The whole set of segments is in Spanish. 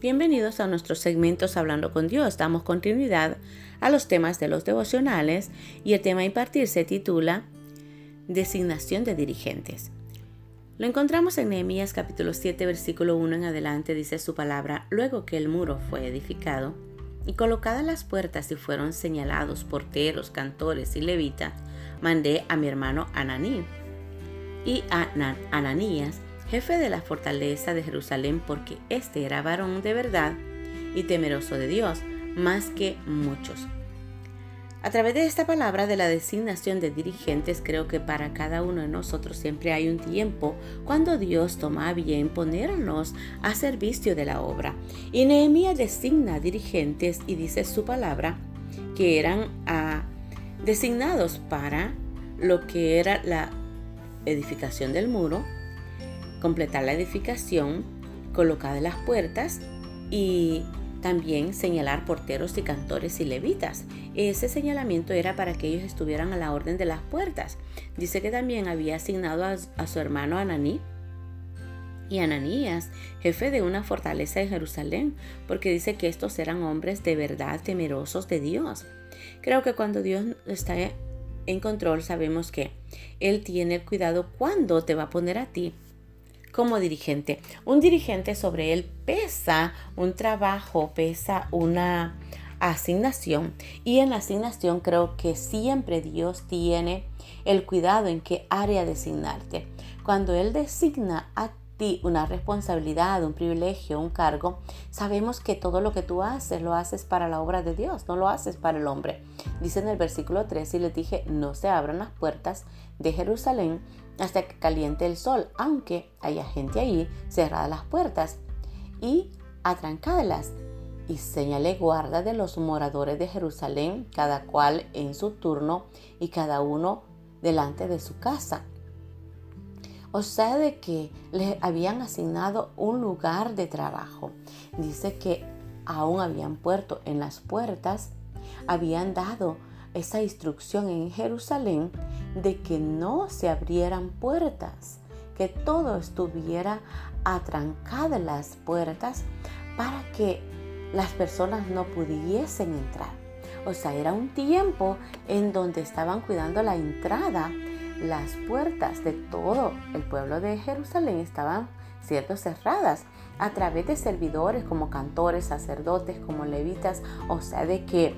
Bienvenidos a nuestros segmentos Hablando con Dios. Damos continuidad a los temas de los devocionales y el tema a impartir se titula Designación de dirigentes. Lo encontramos en Nehemías capítulo 7 versículo 1 en adelante dice su palabra, luego que el muro fue edificado y colocadas las puertas y fueron señalados porteros, cantores y levitas, mandé a mi hermano Ananí y a Ananías jefe de la fortaleza de Jerusalén, porque éste era varón de verdad y temeroso de Dios, más que muchos. A través de esta palabra de la designación de dirigentes, creo que para cada uno de nosotros siempre hay un tiempo cuando Dios toma bien ponernos a servicio de la obra. Y Nehemías designa dirigentes y dice su palabra que eran ah, designados para lo que era la edificación del muro, completar la edificación, colocar las puertas y también señalar porteros y cantores y levitas. Ese señalamiento era para que ellos estuvieran a la orden de las puertas. Dice que también había asignado a, su hermano Ananí y Ananías, jefe de una fortaleza en Jerusalén, porque dice que estos eran hombres de verdad temerosos de Dios. Creo que cuando Dios está en control sabemos que Él tiene el cuidado cuando te va a poner a ti como dirigente. Un dirigente sobre él pesa un trabajo, pesa una asignación. Y en la asignación creo que siempre Dios tiene el cuidado en qué área designarte. Cuando Él designa a una responsabilidad, un privilegio, un cargo, sabemos que todo lo que tú haces lo haces para la obra de Dios, no lo haces para el hombre. Dice en el versículo 3 y les dije, no se abran las puertas de Jerusalén hasta que caliente el sol, aunque haya gente allí, cerradas las puertas y atrancadas. Y señalé guarda de los moradores de Jerusalén, cada cual en su turno y cada uno delante de su casa. O sea, de que le habían asignado un lugar de trabajo. Dice que aún habían puesto en las puertas, habían dado esa instrucción en Jerusalén de que no se abrieran puertas, que todo estuviera atrancada las puertas para que las personas no pudiesen entrar. O sea, era un tiempo en donde estaban cuidando la entrada las puertas de todo el pueblo de Jerusalén estaban siendo cerradas a través de servidores como cantores, sacerdotes, como levitas, o sea, de que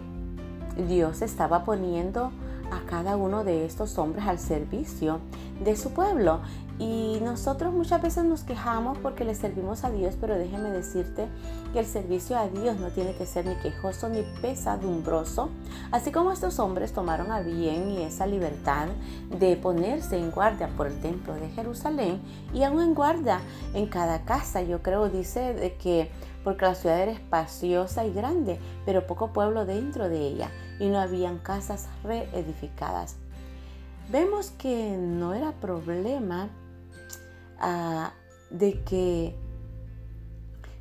Dios estaba poniendo a cada uno de estos hombres al servicio de su pueblo. Y nosotros muchas veces nos quejamos porque le servimos a Dios, pero déjeme decirte que el servicio a Dios no tiene que ser ni quejoso ni pesadumbroso. Así como estos hombres tomaron a bien y esa libertad de ponerse en guardia por el templo de Jerusalén y aún en guardia en cada casa, yo creo, dice de que porque la ciudad era espaciosa y grande, pero poco pueblo dentro de ella y no habían casas reedificadas. Vemos que no era problema ah, de que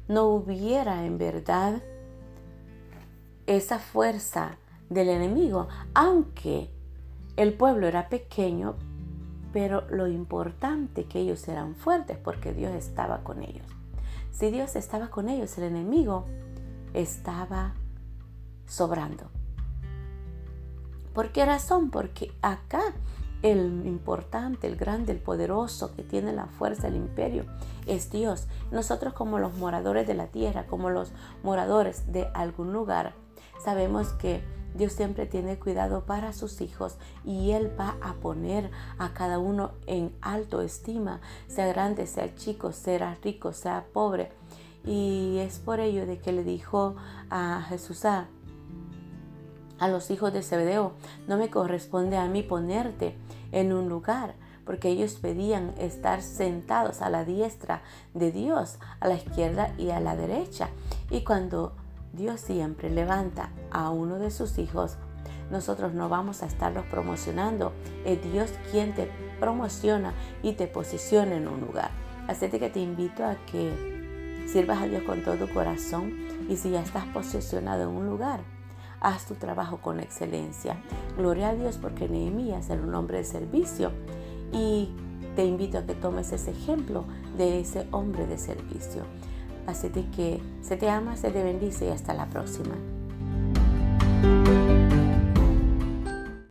no hubiera en verdad esa fuerza del enemigo, aunque el pueblo era pequeño, pero lo importante que ellos eran fuertes porque Dios estaba con ellos. Si Dios estaba con ellos, el enemigo estaba sobrando. ¿Por qué razón? Porque acá el importante, el grande, el poderoso que tiene la fuerza del imperio es Dios. Nosotros como los moradores de la tierra, como los moradores de algún lugar, sabemos que Dios siempre tiene cuidado para sus hijos y Él va a poner a cada uno en alto estima, sea grande, sea chico, sea rico, sea pobre. Y es por ello de que le dijo a Jesús a, a los hijos de Zebedeo, no me corresponde a mí ponerte en un lugar, porque ellos pedían estar sentados a la diestra de Dios, a la izquierda y a la derecha. Y cuando Dios siempre levanta a uno de sus hijos, nosotros no vamos a estarlos promocionando. Es Dios quien te promociona y te posiciona en un lugar. Así que te invito a que sirvas a Dios con todo tu corazón y si ya estás posicionado en un lugar, haz tu trabajo con excelencia. Gloria a Dios porque Nehemías era un hombre de servicio y te invito a que tomes ese ejemplo de ese hombre de servicio. Así que se te ama, se te bendice y hasta la próxima.